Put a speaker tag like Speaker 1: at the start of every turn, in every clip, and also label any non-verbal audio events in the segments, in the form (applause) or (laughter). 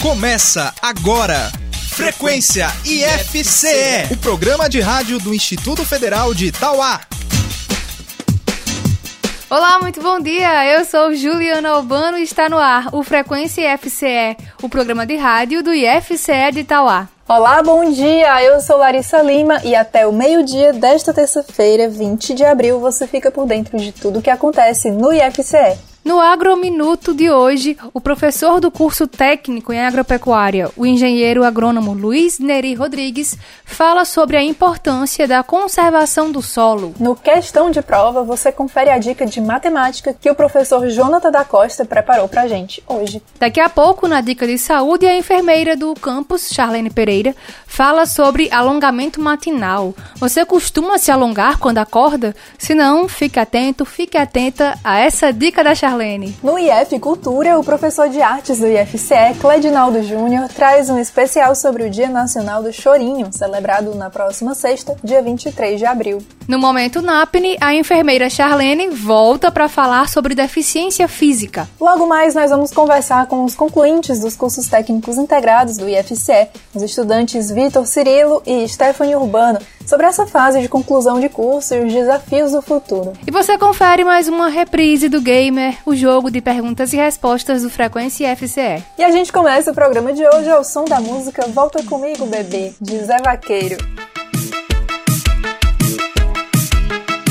Speaker 1: Começa agora. Frequência IFCE, o programa de rádio do Instituto Federal de Itauá.
Speaker 2: Olá, muito bom dia. Eu sou Juliana Albano e está no ar o Frequência IFCE, o programa de rádio do IFCE de Itauá.
Speaker 3: Olá, bom dia! Eu sou Larissa Lima e até o meio-dia desta terça-feira, 20 de abril, você fica por dentro de tudo o que acontece no IFCE.
Speaker 2: No Agrominuto de hoje, o professor do curso técnico em agropecuária, o engenheiro agrônomo Luiz Neri Rodrigues, fala sobre a importância da conservação do solo.
Speaker 3: No Questão de Prova, você confere a dica de matemática que o professor Jonathan da Costa preparou pra gente hoje.
Speaker 2: Daqui a pouco, na dica de saúde, a enfermeira do campus, Charlene Pereira, fala sobre alongamento matinal. Você costuma se alongar quando acorda? Se não, fique atento, fique atenta a essa dica da Charlene Marlene.
Speaker 3: No IF Cultura, o professor de artes do IFCE, Cledinaldo Júnior, traz um especial sobre o Dia Nacional do Chorinho, celebrado na próxima sexta, dia 23 de abril.
Speaker 2: No momento NAPNE, a enfermeira Charlene volta para falar sobre deficiência física.
Speaker 3: Logo mais, nós vamos conversar com os concluintes dos cursos técnicos integrados do IFCE, os estudantes Vitor Cirilo e Stephanie Urbano, sobre essa fase de conclusão de curso e os desafios do futuro.
Speaker 2: E você confere mais uma reprise do Gamer, o jogo de perguntas e respostas do Frequência FCE.
Speaker 3: E a gente começa o programa de hoje ao som da música Volta Comigo, Bebê, de Zé Vaqueiro.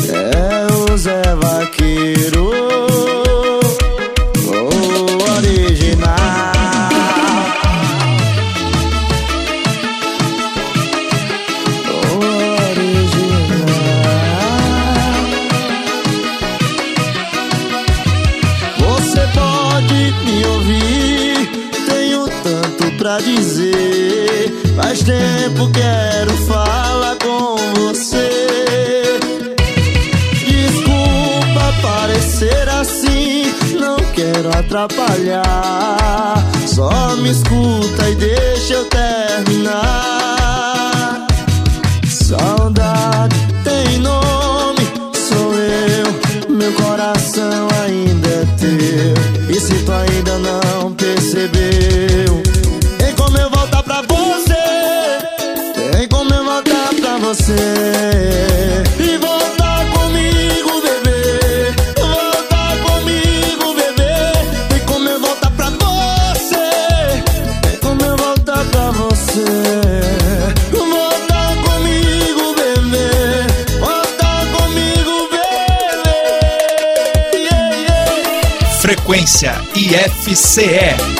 Speaker 4: É o Zé Vaqueiro atrapalhar. Só me escuta
Speaker 1: IFCE.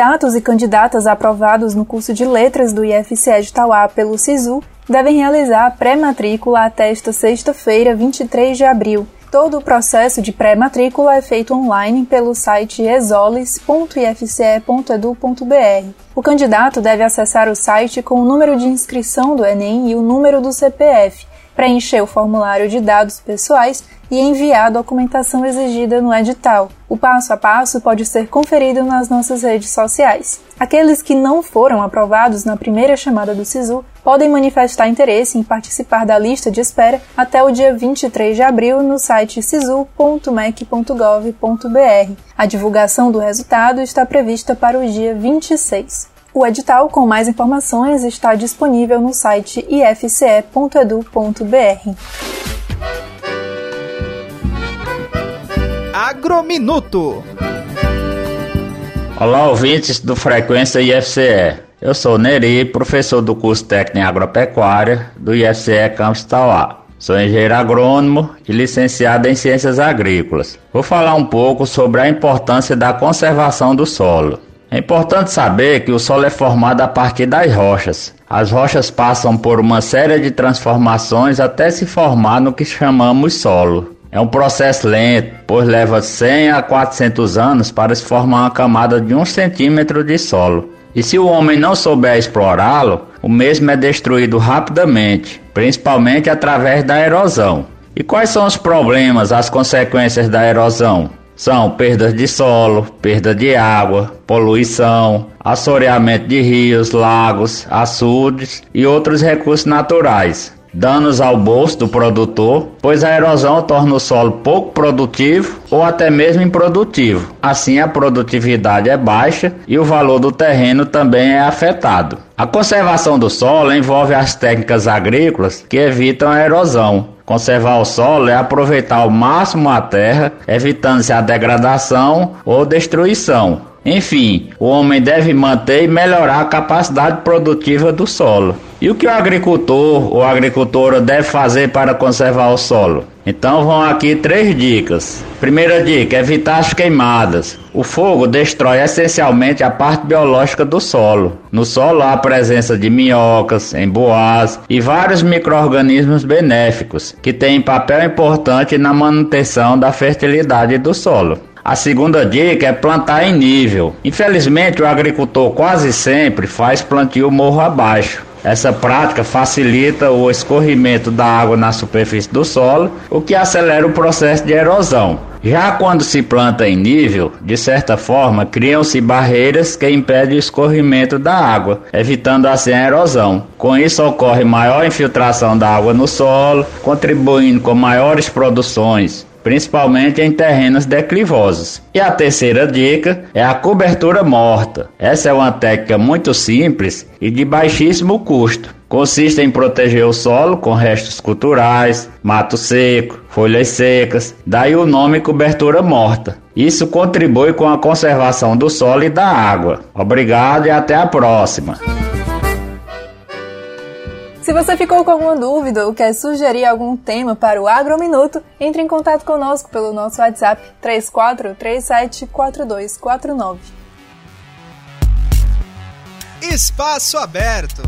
Speaker 3: Candidatos e candidatas aprovados no curso de Letras do IFCE de Tauá pelo SISU devem realizar a pré-matrícula até esta sexta-feira, 23 de abril. Todo o processo de pré-matrícula é feito online pelo site exoles.ifce.edu.br. O candidato deve acessar o site com o número de inscrição do Enem e o número do CPF, preencher o formulário de dados pessoais e enviar a documentação exigida no edital. O passo a passo pode ser conferido nas nossas redes sociais. Aqueles que não foram aprovados na primeira chamada do SISU podem manifestar interesse em participar da lista de espera até o dia 23 de abril no site sisu.mec.gov.br. A divulgação do resultado está prevista para o dia 26. O edital com mais informações está disponível no site ifce.edu.br.
Speaker 1: Agrominuto.
Speaker 5: Olá, ouvintes do Frequência IFCE. Eu sou Neri, professor do curso técnico agropecuária do IFCE Campus Tauá. Sou engenheiro agrônomo e licenciado em ciências agrícolas. Vou falar um pouco sobre a importância da conservação do solo. É importante saber que o solo é formado a partir das rochas. As rochas passam por uma série de transformações até se formar no que chamamos solo. É um processo lento, pois leva 100 a 400 anos para se formar uma camada de 1 centímetro de solo. E se o homem não souber explorá-lo, o mesmo é destruído rapidamente, principalmente através da erosão. E quais são os problemas, as consequências da erosão? São perdas de solo, perda de água, poluição, assoreamento de rios, lagos, açudes e outros recursos naturais danos ao bolso do produtor, pois a erosão torna o solo pouco produtivo ou até mesmo improdutivo. Assim, a produtividade é baixa e o valor do terreno também é afetado. A conservação do solo envolve as técnicas agrícolas que evitam a erosão. Conservar o solo é aproveitar ao máximo a terra, evitando-se a degradação ou destruição. Enfim, o homem deve manter e melhorar a capacidade produtiva do solo. E o que o agricultor ou agricultora deve fazer para conservar o solo? Então vão aqui três dicas. Primeira dica: evitar as queimadas. O fogo destrói essencialmente a parte biológica do solo. No solo há a presença de minhocas, emboás e vários micro-organismos benéficos que têm papel importante na manutenção da fertilidade do solo. A segunda dica é plantar em nível. Infelizmente, o agricultor quase sempre faz plantio morro abaixo. Essa prática facilita o escorrimento da água na superfície do solo, o que acelera o processo de erosão. Já quando se planta em nível, de certa forma, criam-se barreiras que impedem o escorrimento da água, evitando assim a erosão. Com isso ocorre maior infiltração da água no solo, contribuindo com maiores produções, principalmente em terrenos declivosos. E a terceira dica é a cobertura morta. Essa é uma técnica muito simples e de baixíssimo custo. Consiste em proteger o solo com restos culturais, mato seco, folhas secas, daí o nome cobertura morta. Isso contribui com a conservação do solo e da água. Obrigado e até a próxima.
Speaker 3: Se você ficou com alguma dúvida ou quer sugerir algum tema para o Agrominuto, entre em contato conosco pelo nosso WhatsApp 34374249.
Speaker 1: Espaço aberto.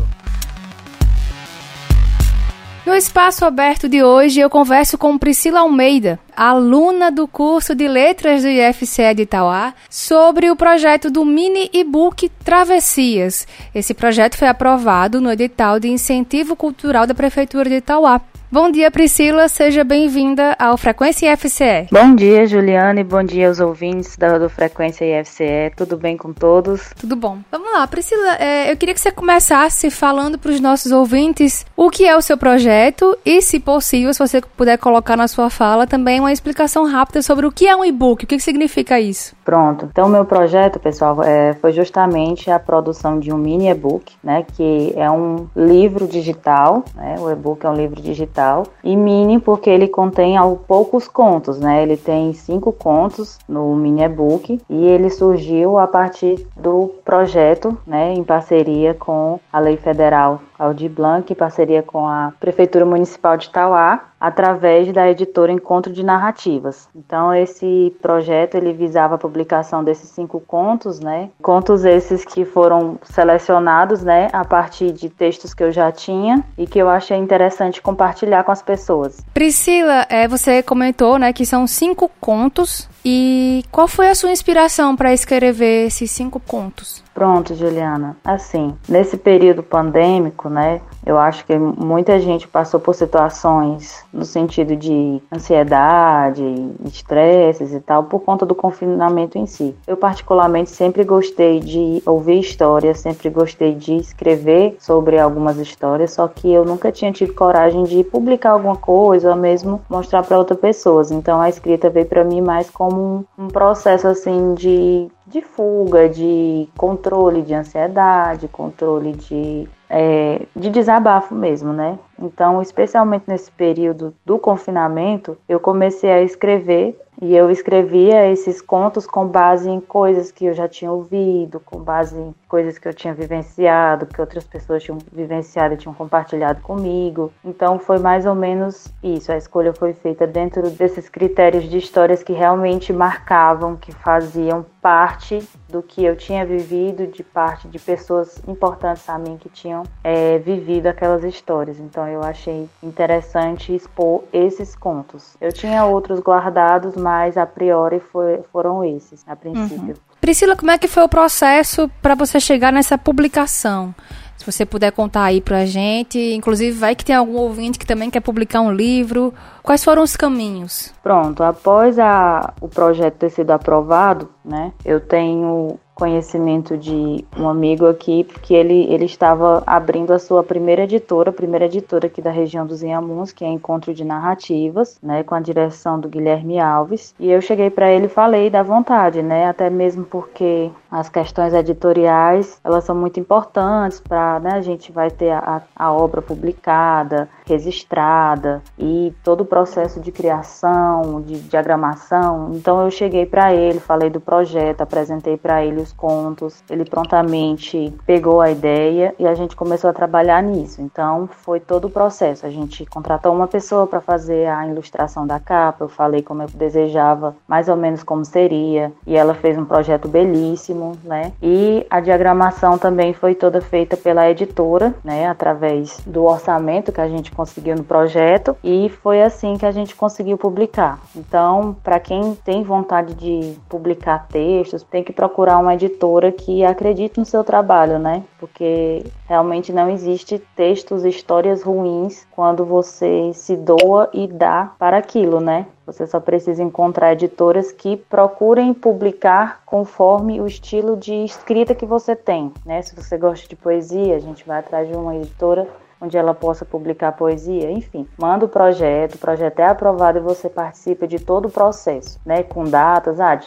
Speaker 2: No espaço aberto de hoje, eu converso com Priscila Almeida, aluna do curso de Letras do IFCE de Itauá, sobre o projeto do mini e-book Travessias. Esse projeto foi aprovado no edital de incentivo cultural da Prefeitura de Itauá. Bom dia, Priscila. Seja bem-vinda ao Frequência IFCE.
Speaker 6: Bom dia, Juliane. Bom dia aos ouvintes da, do Frequência IFCE. Tudo bem com todos?
Speaker 2: Tudo bom. Vamos lá, Priscila. É, eu queria que você começasse falando para os nossos ouvintes o que é o seu projeto e, se possível, se você puder colocar na sua fala também uma explicação rápida sobre o que é um e-book, o que, que significa isso.
Speaker 6: Pronto. Então, meu projeto, pessoal, é, foi justamente a produção de um mini e-book, né, que é um livro digital. Né, o e-book é um livro digital e mini porque ele contém poucos contos, né? Ele tem cinco contos no mini e-book e ele surgiu a partir do projeto, né, em parceria com a Lei Federal Aldir Blanc, em parceria com a Prefeitura Municipal de Tauá, através da editora Encontro de Narrativas. Então esse projeto ele visava a publicação desses cinco contos, né? Contos esses que foram selecionados, né, a partir de textos que eu já tinha e que eu achei interessante compartilhar com as pessoas.
Speaker 2: Priscila, é, você comentou, né, que são cinco contos e qual foi a sua inspiração para escrever esses cinco contos?
Speaker 6: Pronto, Juliana. Assim, nesse período pandêmico, né, eu acho que muita gente passou por situações no sentido de ansiedade, estresses e tal, por conta do confinamento em si. Eu, particularmente, sempre gostei de ouvir histórias, sempre gostei de escrever sobre algumas histórias, só que eu nunca tinha tido coragem de publicar alguma coisa ou mesmo mostrar para outras pessoas. Então, a escrita veio para mim mais como um, um processo assim de de fuga, de controle de ansiedade, controle de, é, de desabafo mesmo, né? Então, especialmente nesse período do confinamento, eu comecei a escrever e eu escrevia esses contos com base em coisas que eu já tinha ouvido, com base em coisas que eu tinha vivenciado, que outras pessoas tinham vivenciado e tinham compartilhado comigo. Então foi mais ou menos isso. A escolha foi feita dentro desses critérios de histórias que realmente marcavam, que faziam parte do que eu tinha vivido, de parte de pessoas importantes a mim que tinham é, vivido aquelas histórias. Então eu achei interessante expor esses contos. Eu tinha outros guardados, mas a priori foi, foram esses, a princípio. Uhum.
Speaker 2: Priscila, como é que foi o processo para você chegar nessa publicação? Se você puder contar aí pra gente, inclusive vai que tem algum ouvinte que também quer publicar um livro. Quais foram os caminhos?
Speaker 6: Pronto, após a, o projeto ter sido aprovado, né, eu tenho conhecimento de um amigo aqui, porque ele, ele estava abrindo a sua primeira editora, a primeira editora aqui da região dos Inhamuns, que é Encontro de Narrativas, né, com a direção do Guilherme Alves. E eu cheguei para ele e falei da vontade, né, até mesmo porque as questões editoriais, elas são muito importantes para, né, a gente vai ter a, a obra publicada, registrada e todo o processo de criação, de diagramação. Então eu cheguei para ele, falei do projeto, apresentei para ele os contos. Ele prontamente pegou a ideia e a gente começou a trabalhar nisso. Então foi todo o processo. A gente contratou uma pessoa para fazer a ilustração da capa. Eu falei como eu desejava, mais ou menos como seria, e ela fez um projeto belíssimo, né? E a diagramação também foi toda feita pela editora, né, através do orçamento que a gente conseguiu no projeto e foi assim que a gente conseguiu publicar. Então, para quem tem vontade de publicar textos, tem que procurar uma editora que acredite no seu trabalho, né? Porque realmente não existe textos, histórias ruins quando você se doa e dá para aquilo, né? Você só precisa encontrar editoras que procurem publicar conforme o estilo de escrita que você tem, né? Se você gosta de poesia, a gente vai atrás de uma editora onde ela possa publicar poesia, enfim. Manda o projeto, o projeto é aprovado e você participa de todo o processo, né? Com datas, ah,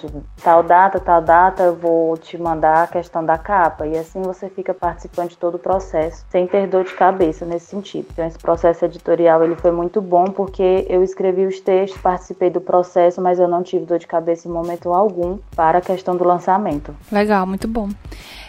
Speaker 6: tal data, tal data, eu vou te mandar a questão da capa e assim você fica participando de todo o processo, sem ter dor de cabeça nesse sentido. Então esse processo editorial ele foi muito bom porque eu escrevi os textos, participei do processo, mas eu não tive dor de cabeça em momento algum para a questão do lançamento.
Speaker 2: Legal, muito bom.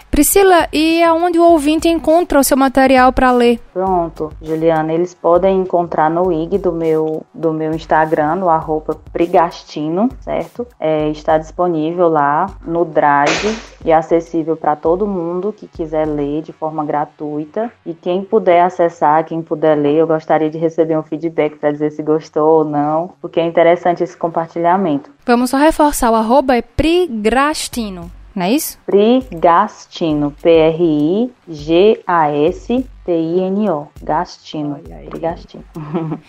Speaker 2: Priscila, e aonde o ouvinte encontra o seu material para ler?
Speaker 6: Pronto, Juliana, eles podem encontrar no IG do meu, do meu Instagram, no arroba Prigastino, certo? É, está disponível lá no Drive e acessível para todo mundo que quiser ler de forma gratuita. E quem puder acessar, quem puder ler, eu gostaria de receber um feedback para dizer se gostou ou não, porque é interessante esse compartilhamento.
Speaker 2: Vamos só reforçar, o arroba é Prigastino não é isso?
Speaker 6: Prigastino, P-R-I-G-A-S-T-I-N-O, Gastino, (laughs) Prigastino.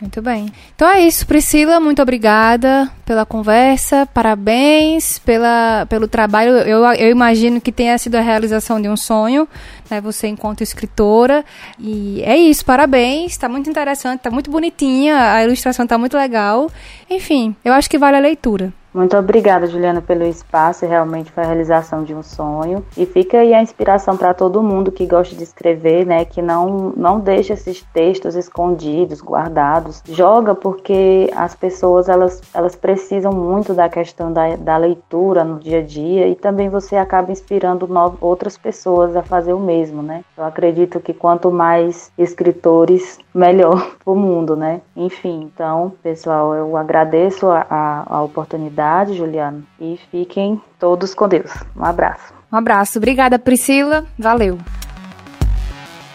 Speaker 2: Muito bem. Então é isso, Priscila, muito obrigada pela conversa, parabéns pela, pelo trabalho. Eu, eu imagino que tenha sido a realização de um sonho, né? Você enquanto escritora. E é isso, parabéns, está muito interessante, está muito bonitinha, a ilustração está muito legal. Enfim, eu acho que vale a leitura.
Speaker 6: Muito obrigada, Juliana, pelo espaço. Realmente foi a realização de um sonho. E fica aí a inspiração para todo mundo que gosta de escrever, né? Que não, não deixa esses textos escondidos, guardados. Joga porque as pessoas elas, elas precisam muito da questão da, da leitura no dia a dia e também você acaba inspirando outras pessoas a fazer o mesmo, né? Eu acredito que quanto mais escritores, (laughs) melhor o mundo, né? Enfim, então, pessoal, eu agradeço a, a, a oportunidade, Juliano, e fiquem todos com Deus. Um abraço.
Speaker 2: Um abraço. Obrigada, Priscila. Valeu.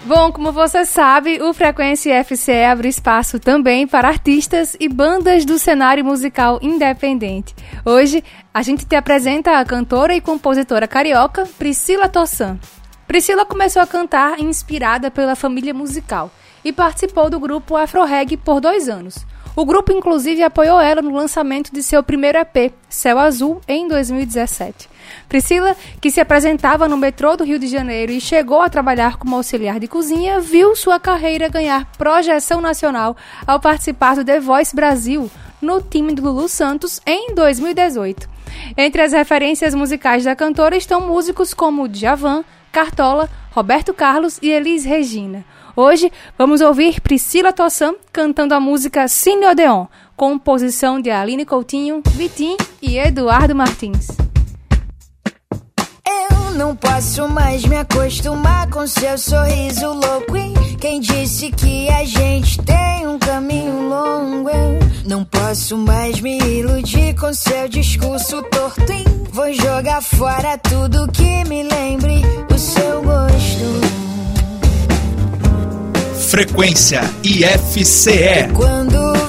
Speaker 2: Bom, como você sabe, o Frequência FCE abre espaço também para artistas e bandas do cenário musical independente. Hoje, a gente te apresenta a cantora e compositora carioca Priscila Tossan. Priscila começou a cantar inspirada pela família musical e participou do grupo Afro Reg por dois anos. O grupo, inclusive, apoiou ela no lançamento de seu primeiro EP, Céu Azul, em 2017. Priscila, que se apresentava no metrô do Rio de Janeiro e chegou a trabalhar como auxiliar de cozinha, viu sua carreira ganhar projeção nacional ao participar do The Voice Brasil, no time do Lulu Santos, em 2018. Entre as referências musicais da cantora estão músicos como Djavan, Cartola, Roberto Carlos e Elis Regina. Hoje vamos ouvir Priscila Tossan cantando a música Cine Odeon, composição de Aline Coutinho, Vitim e Eduardo Martins.
Speaker 7: Eu não posso mais me acostumar com seu sorriso louco. E quem disse que a gente tem um caminho longo? Eu não posso mais me iludir com seu discurso torto. Vou jogar fora tudo que me lembre o seu gosto.
Speaker 1: Frequência IFCE.
Speaker 7: Quando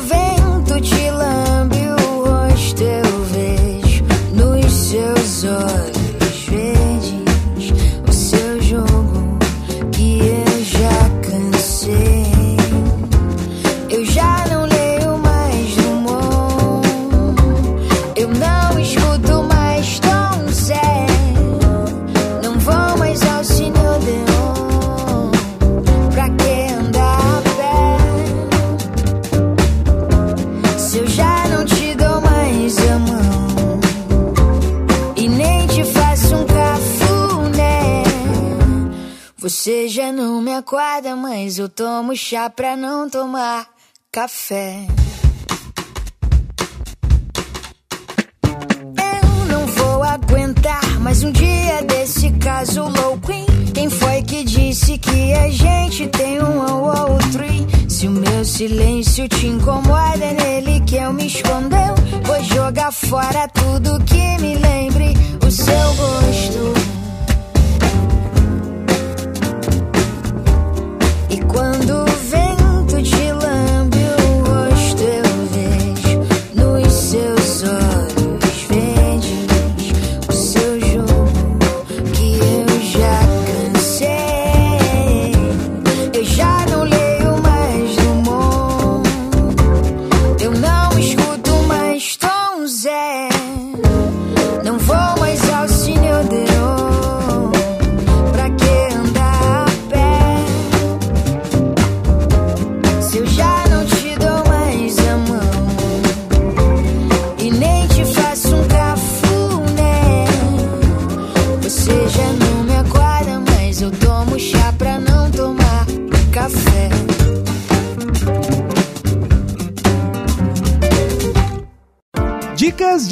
Speaker 7: você já não me acorda, mas eu tomo chá pra não tomar café. Eu não vou aguentar mais um dia desse caso louco. hein? Quem foi que disse que a gente tem um ao outro? Se o meu silêncio te incomoda, é nele que eu me escondeu. Vou jogar fora tudo que me lembre o seu gosto. Quando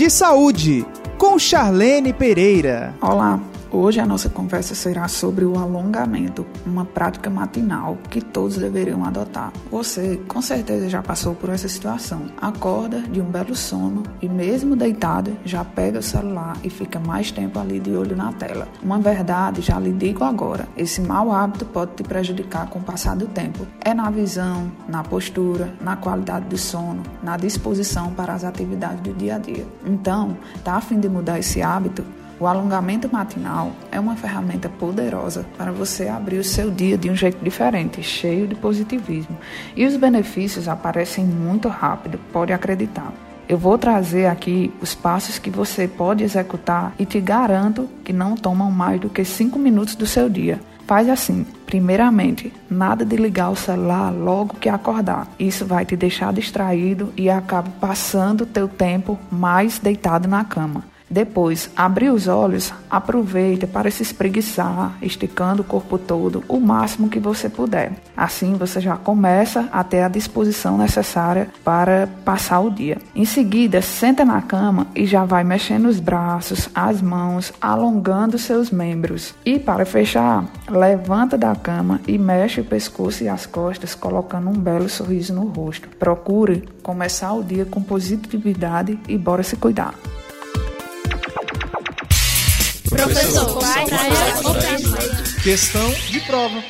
Speaker 1: de saúde com Charlene Pereira.
Speaker 8: Olá! Hoje a nossa conversa será sobre o alongamento, uma prática matinal que todos deveriam adotar. Você com certeza já passou por essa situação. Acorda de um belo sono e mesmo deitado já pega o celular e fica mais tempo ali de olho na tela. Uma verdade, já lhe digo agora, esse mau hábito pode te prejudicar com o passar do tempo. É na visão, na postura, na qualidade do sono, na disposição para as atividades do dia a dia. Então, tá a fim de mudar esse hábito? O alongamento matinal é uma ferramenta poderosa para você abrir o seu dia de um jeito diferente, cheio de positivismo. E os benefícios aparecem muito rápido, pode acreditar. Eu vou trazer aqui os passos que você pode executar e te garanto que não tomam mais do que 5 minutos do seu dia. Faz assim. Primeiramente, nada de ligar o celular logo que acordar. Isso vai te deixar distraído e acaba passando teu tempo mais deitado na cama. Depois, abrir os olhos, aproveita para se espreguiçar, esticando o corpo todo o máximo que você puder. Assim, você já começa a ter a disposição necessária para passar o dia. Em seguida, senta na cama e já vai mexendo os braços, as mãos, alongando seus membros. E para fechar, levanta da cama e mexe o pescoço e as costas, colocando um belo sorriso no rosto. Procure começar o dia com positividade e bora se cuidar.
Speaker 1: Professor, questão de prova.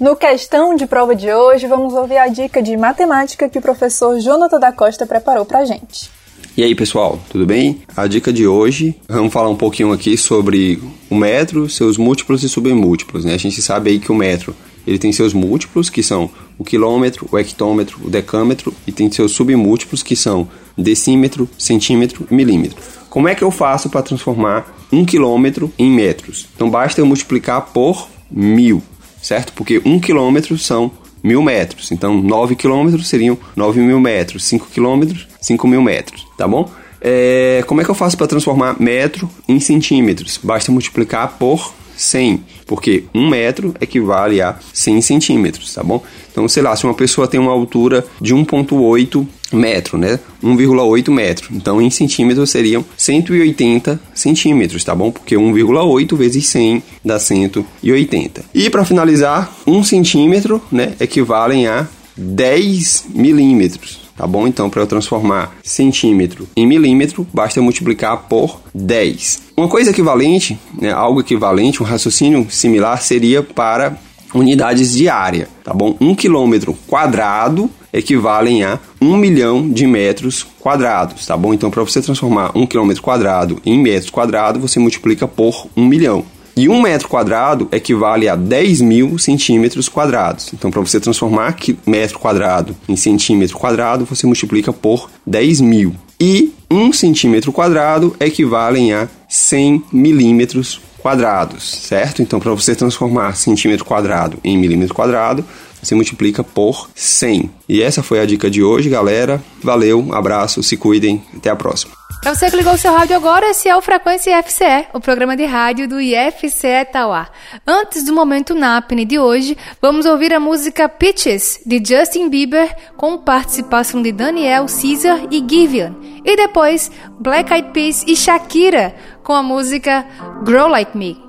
Speaker 3: No questão de prova de hoje, vamos ouvir a dica de matemática que o professor Jonathan da Costa preparou pra gente.
Speaker 9: E aí, pessoal, tudo bem? A dica de hoje, vamos falar um pouquinho aqui sobre o metro, seus múltiplos e submúltiplos, né? A gente sabe aí que o metro, ele tem seus múltiplos, que são o quilômetro, o hectômetro, o decâmetro, e tem seus submúltiplos, que são decímetro, centímetro milímetro. Como é que eu faço para transformar um quilômetro em metros? Então basta eu multiplicar por mil, certo? Porque um quilômetro são mil metros. Então 9 quilômetros seriam 9 mil metros. 5 quilômetros, 5 mil metros, tá bom? É, como é que eu faço para transformar metro em centímetros? Basta multiplicar por 100, porque um metro equivale a 100 centímetros, tá bom? Então, sei lá, se uma pessoa tem uma altura de 1,8 metro, né? 1,8 metro. Então, em centímetros seriam 180 centímetros, tá bom? Porque 1,8 vezes 100 dá 180. E para finalizar, 1 centímetro, né, equivalem a 10 milímetros tá bom? Então, para eu transformar centímetro em milímetro, basta multiplicar por 10. Uma coisa equivalente, né, algo equivalente, um raciocínio similar seria para unidades de área, tá bom? Um quilômetro quadrado equivalem a um milhão de metros quadrados, tá bom? Então, para você transformar um quilômetro quadrado em metros quadrados, você multiplica por um milhão. E um metro quadrado equivale a 10 mil centímetros quadrados. Então, para você transformar metro quadrado em centímetro quadrado, você multiplica por 10 mil. E um centímetro quadrado equivale a 100 milímetros quadrados, certo? Então, para você transformar centímetro quadrado em milímetro quadrado, você multiplica por 100. E essa foi a dica de hoje, galera. Valeu, abraço, se cuidem, até a próxima.
Speaker 2: Para você que ligou o seu rádio agora, esse é o Frequência IFCE, o programa de rádio do IFCE Tauá. Antes do momento NAPNE de hoje, vamos ouvir a música Pitches, de Justin Bieber, com participação de Daniel, Caesar e Givian. E depois, Black Eyed Peas e Shakira, com a música Grow Like Me.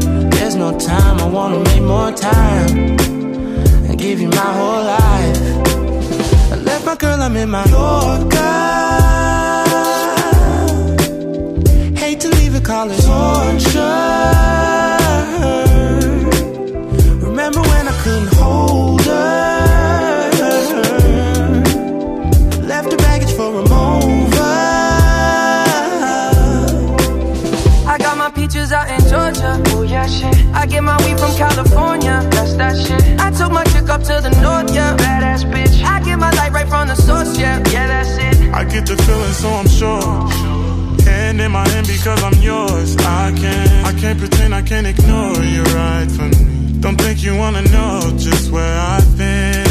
Speaker 10: There's no time, I wanna make more time and give you my whole life. I left my girl, I'm in my Yorker. Hate to leave it, call it torture.
Speaker 11: Get my weed from California. That's that shit. I took my chick up to the north, yeah. Badass bitch. I get my light right from the source, yeah. Yeah, that's it.
Speaker 10: I get the feeling, so I'm sure. Hand in my hand because I'm yours. I can't, I can't pretend, I can't ignore you right from me. Don't think you wanna know just where I've been.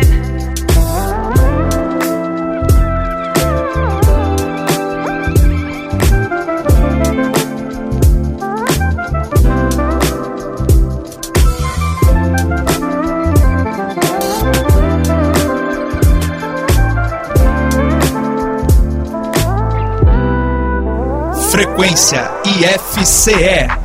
Speaker 1: Frequência IFCE.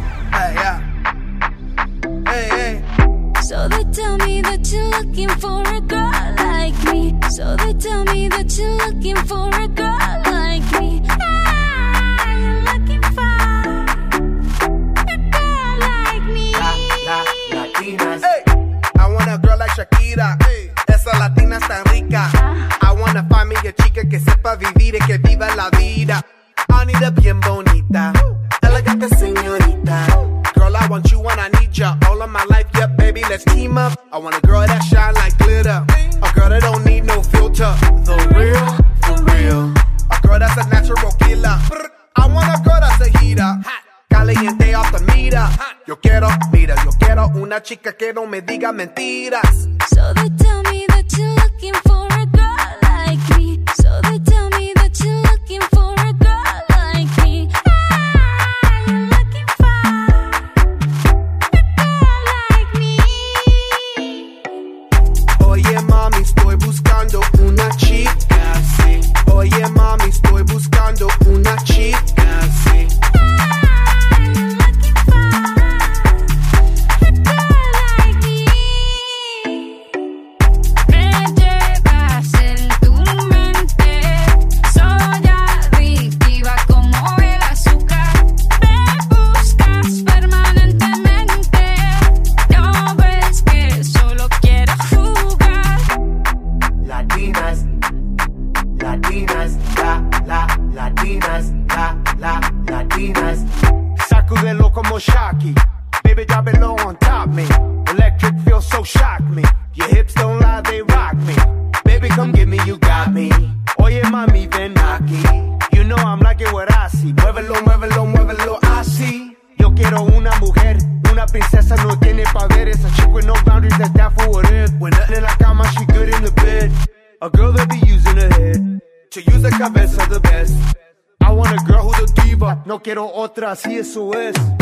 Speaker 12: atrás y eso es.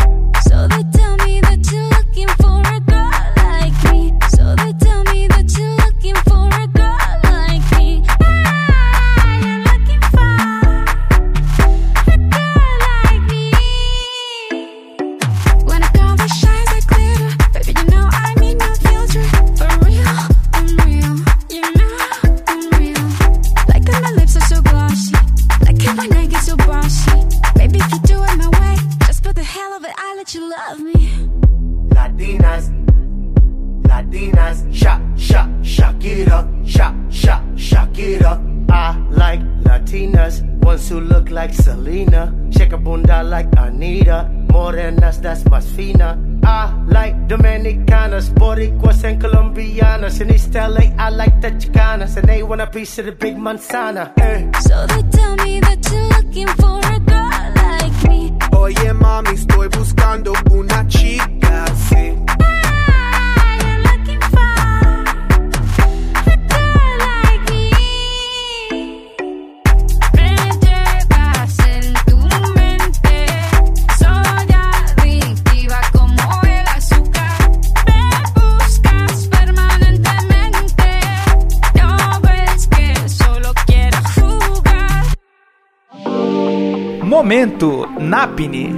Speaker 13: Manzana.
Speaker 1: NAPNE.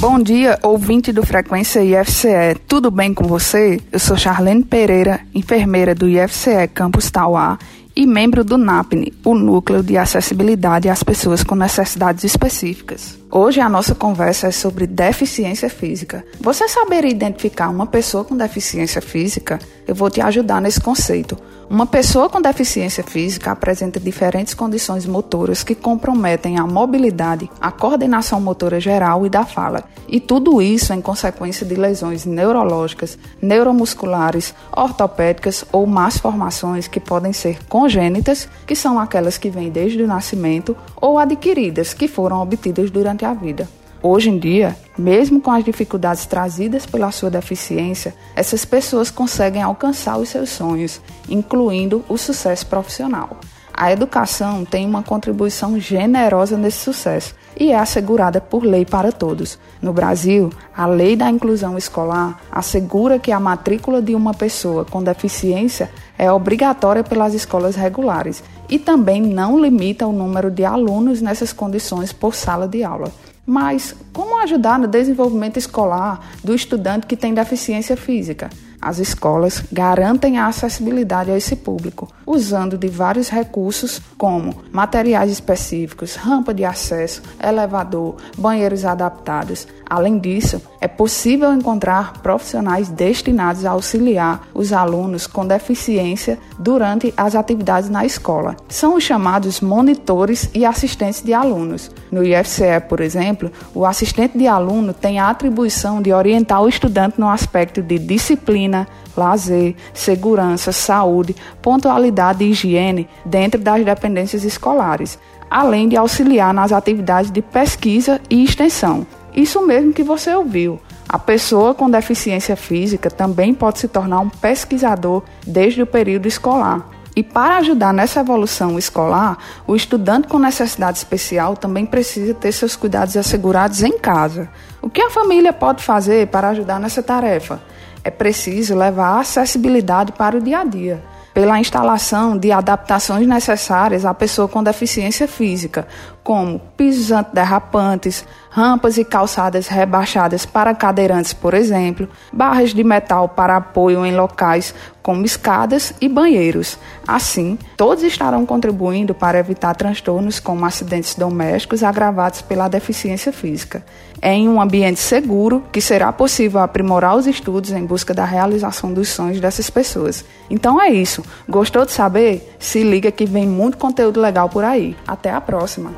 Speaker 8: Bom dia, ouvinte do Frequência IFCE. Tudo bem com você? Eu sou Charlene Pereira, enfermeira do IFCE Campus Tauá e membro do NAPNE, o Núcleo de Acessibilidade às Pessoas com Necessidades Específicas. Hoje a nossa conversa é sobre deficiência física. Você saber identificar uma pessoa com deficiência física? Eu vou te ajudar nesse conceito. Uma pessoa com deficiência física apresenta diferentes condições motoras que comprometem a mobilidade, a coordenação motora geral e da fala. E tudo isso em consequência de lesões neurológicas, neuromusculares, ortopédicas ou más formações que podem ser congênitas, que são aquelas que vêm desde o nascimento, ou adquiridas, que foram obtidas durante a vida. Hoje em dia, mesmo com as dificuldades trazidas pela sua deficiência, essas pessoas conseguem alcançar os seus sonhos, incluindo o sucesso profissional. A educação tem uma contribuição generosa nesse sucesso e é assegurada por lei para todos. No Brasil, a Lei da Inclusão Escolar assegura que a matrícula de uma pessoa com deficiência é obrigatória pelas escolas regulares e também não limita o número de alunos nessas condições por sala de aula. Mas como ajudar no desenvolvimento escolar do estudante que tem deficiência física? As escolas garantem a acessibilidade a esse público, usando de vários recursos como materiais específicos, rampa de acesso, elevador, banheiros adaptados. Além disso, é possível encontrar profissionais destinados a auxiliar os alunos com deficiência durante as atividades na escola. São os chamados monitores e assistentes de alunos. No IFCE, por exemplo, o assistente de aluno tem a atribuição de orientar o estudante no aspecto de disciplina, lazer, segurança, saúde, pontualidade e higiene dentro das dependências escolares, além de auxiliar nas atividades de pesquisa e extensão. Isso mesmo que você ouviu. A pessoa com deficiência física também pode se tornar um pesquisador desde o período escolar. E para ajudar nessa evolução escolar, o estudante com necessidade especial também precisa ter seus cuidados assegurados em casa. O que a família pode fazer para ajudar nessa tarefa? É preciso levar acessibilidade para o dia a dia pela instalação de adaptações necessárias à pessoa com deficiência física, como pisos antiderrapantes, rampas e calçadas rebaixadas para cadeirantes, por exemplo, barras de metal para apoio em locais como escadas e banheiros. Assim, todos estarão contribuindo para evitar transtornos como acidentes domésticos agravados pela deficiência física. É em um ambiente seguro que será possível aprimorar os estudos em busca da realização dos sonhos dessas pessoas. Então é isso. Gostou de saber? Se liga que vem muito conteúdo legal por aí. Até a próxima!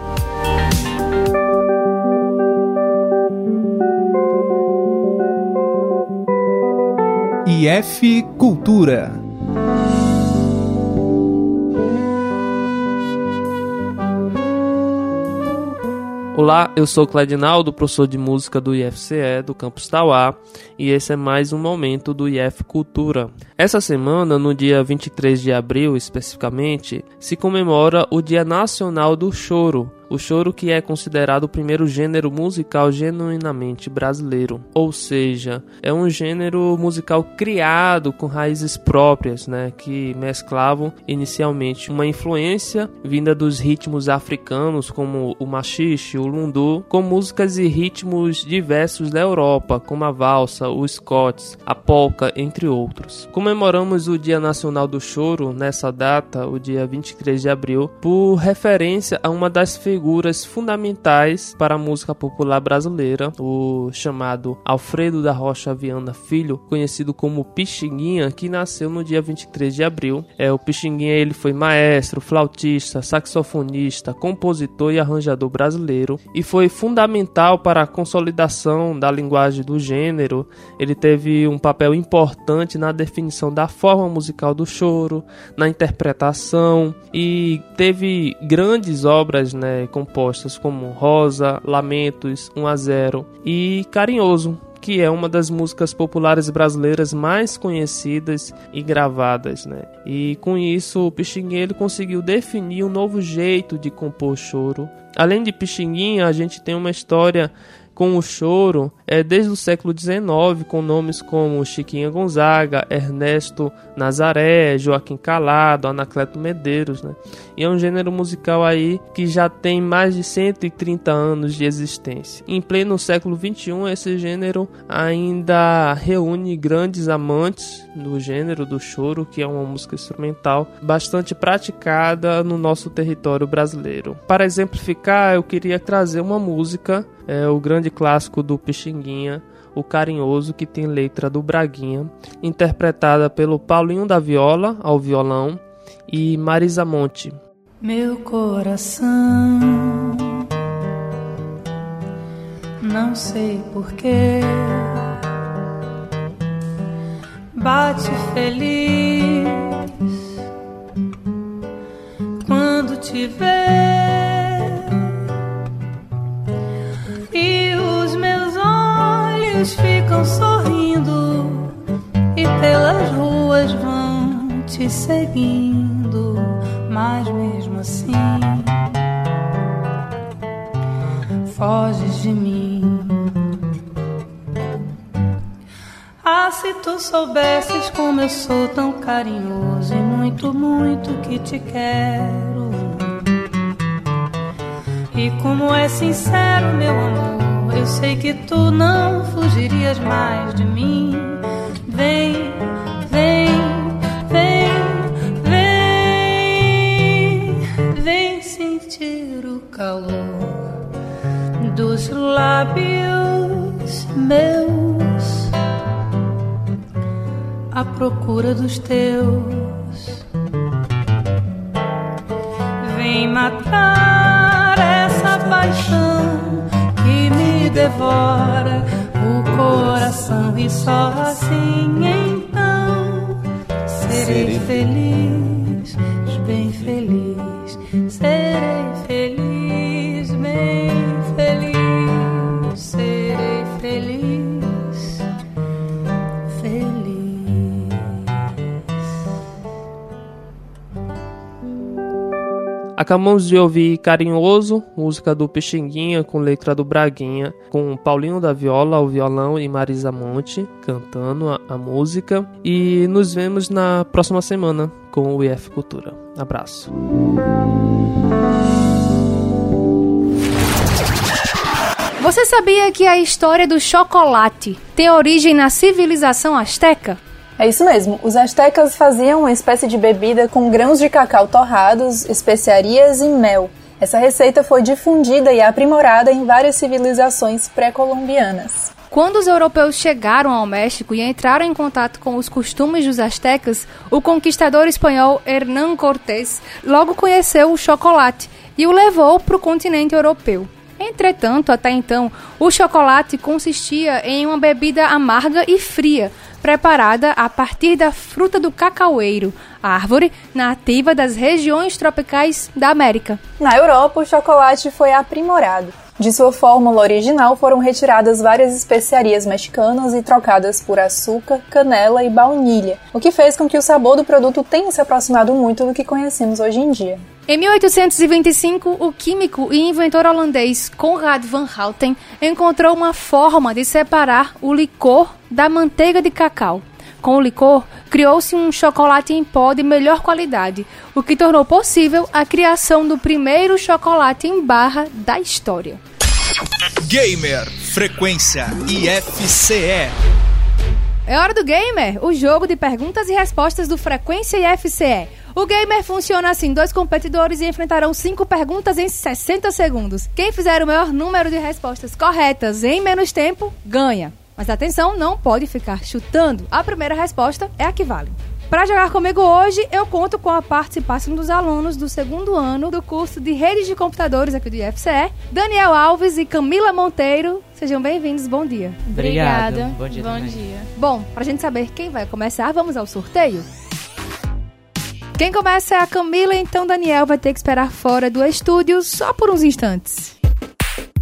Speaker 1: IF Cultura.
Speaker 14: Olá, eu sou Cledinaldo, professor de música do IFCE do campus Tauá, e esse é mais um momento do IF Cultura. Essa semana, no dia 23 de abril especificamente, se comemora o Dia Nacional do Choro, o choro que é considerado o primeiro gênero musical genuinamente brasileiro, ou seja, é um gênero musical criado com raízes próprias, né, que mesclavam inicialmente uma influência vinda dos ritmos africanos como o machixe, o lundu, com músicas e ritmos diversos da Europa, como a valsa, o scots, a polka, entre outros. Comemoramos o Dia Nacional do Choro nessa data, o dia 23 de abril, por referência a uma das figuras figuras fundamentais para a música popular brasileira, o chamado Alfredo da Rocha Viana Filho, conhecido como Pixinguinha, que nasceu no dia 23 de abril. É, o Pixinguinha ele foi maestro, flautista, saxofonista, compositor e arranjador brasileiro e foi fundamental para a consolidação da linguagem do gênero. Ele teve um papel importante na definição da forma musical do choro, na interpretação e teve grandes obras, né, compostas como Rosa, Lamentos, 1 a 0 e Carinhoso, que é uma das músicas populares brasileiras mais conhecidas e gravadas, né? E com isso, o Pixinguinha conseguiu definir um novo jeito de compor choro. Além de Pixinguinha, a gente tem uma história com o choro é desde o século XIX, com nomes como Chiquinha Gonzaga, Ernesto Nazaré, Joaquim Calado, Anacleto Medeiros, né? E é um gênero musical aí que já tem mais de 130 anos de existência. Em pleno século XXI, esse gênero ainda reúne grandes amantes do gênero do choro, que é uma música instrumental bastante praticada no nosso território brasileiro. Para exemplificar, eu queria trazer uma música, é, o grande clássico do Pixinguinha, o Carinhoso, que tem letra do Braguinha, interpretada pelo Paulinho da Viola ao violão e Marisa Monte.
Speaker 15: Meu coração, não sei porquê, bate feliz quando te vê. E os meus olhos ficam sorrindo e pelas ruas vão te seguindo, mas mesmo assim foges de mim. Se tu soubesses como eu sou tão carinhoso e muito, muito que te quero. E como é sincero, meu amor, eu sei que tu não fugirias mais de mim. Vem, vem, vem, vem, vem sentir o calor dos lábios meus à procura dos teus. Vem matar essa paixão que me devora o coração e só assim então serei feliz,
Speaker 14: Acabamos de ouvir Carinhoso, música do Pixinguinha com letra do Braguinha, com Paulinho da Viola ao violão e Marisa Monte cantando a, a música. E nos vemos na próxima semana com o IF Cultura. Abraço.
Speaker 2: Você sabia que a história do chocolate tem origem na civilização asteca?
Speaker 3: É isso mesmo. Os astecas faziam uma espécie de bebida com grãos de cacau torrados, especiarias e mel. Essa receita foi difundida e aprimorada em várias civilizações pré-colombianas.
Speaker 2: Quando os europeus chegaram ao México e entraram em contato com os costumes dos astecas, o conquistador espanhol Hernán Cortés logo conheceu o chocolate e o levou para o continente europeu. Entretanto, até então, o chocolate consistia em uma bebida amarga e fria, preparada a partir da fruta do cacaueiro, árvore nativa das regiões tropicais da América.
Speaker 3: Na Europa, o chocolate foi aprimorado. De sua fórmula original foram retiradas várias especiarias mexicanas e trocadas por açúcar, canela e baunilha, o que fez com que o sabor do produto tenha se aproximado muito do que conhecemos hoje em dia.
Speaker 2: Em 1825, o químico e inventor holandês Conrad van Houten encontrou uma forma de separar o licor da manteiga de cacau. Com o licor, criou-se um chocolate em pó de melhor qualidade, o que tornou possível a criação do primeiro chocolate em barra da história.
Speaker 1: Gamer Frequência IFCE.
Speaker 2: É hora do Gamer, o jogo de perguntas e respostas do Frequência IFCE. O Gamer funciona assim: dois competidores enfrentarão cinco perguntas em 60 segundos. Quem fizer o maior número de respostas corretas em menos tempo, ganha. Mas atenção, não pode ficar chutando. A primeira resposta é a que vale. Para jogar comigo hoje, eu conto com a participação dos alunos do segundo ano do curso de redes de computadores aqui do IFCE, Daniel Alves e Camila Monteiro. Sejam bem-vindos, bom dia.
Speaker 16: Obrigado. Bom dia.
Speaker 2: Bom
Speaker 16: também.
Speaker 2: dia. Bom, pra gente saber quem vai começar, vamos ao sorteio? Quem começa é a Camila, então Daniel vai ter que esperar fora do estúdio só por uns instantes.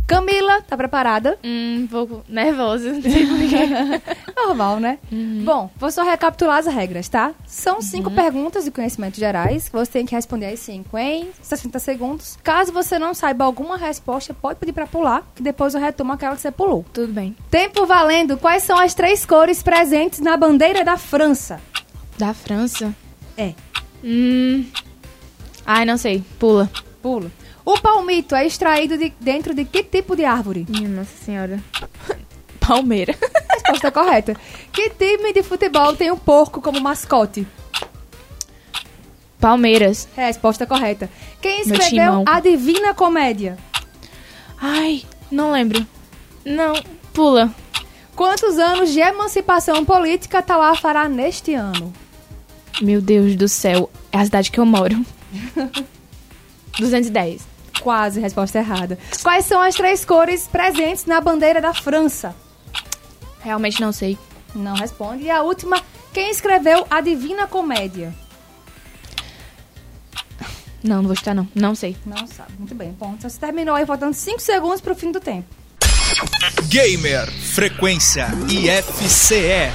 Speaker 2: Camila, tá preparada?
Speaker 16: Hum, um pouco nervosa. (laughs)
Speaker 2: Normal, né? Bom, vou só recapitular as regras, tá? São cinco perguntas de conhecimentos gerais. Você tem que responder as cinco em 60 segundos. Caso você não saiba alguma resposta, pode pedir pra pular, que depois eu retomo aquela que você pulou.
Speaker 16: Tudo bem.
Speaker 2: Tempo valendo. Quais são as três cores presentes na bandeira da França?
Speaker 16: Da França?
Speaker 2: É.
Speaker 16: Hum. Ai, não sei. Pula.
Speaker 2: Pula. O palmito é extraído de dentro de que tipo de árvore?
Speaker 16: Minha Nossa Senhora. (laughs) Palmeiras. (laughs)
Speaker 2: Resposta correta. Que time de futebol tem um porco como mascote?
Speaker 16: Palmeiras.
Speaker 2: Resposta correta. Quem escreveu a Divina Comédia?
Speaker 16: Ai, não lembro. Não, pula.
Speaker 2: Quantos anos de emancipação política Tauá fará neste ano?
Speaker 16: Meu Deus do céu, é a cidade que eu moro. (laughs) 210.
Speaker 2: Quase, resposta errada. Quais são as três cores presentes na bandeira da França?
Speaker 16: Realmente não sei.
Speaker 2: Não responde. E a última, quem escreveu a Divina Comédia?
Speaker 16: Não, não vou chutar não. Não sei.
Speaker 2: Não sabe. Muito bem. Bom, então você terminou aí, faltando 5 segundos pro fim do tempo.
Speaker 1: Gamer Frequência IFCE.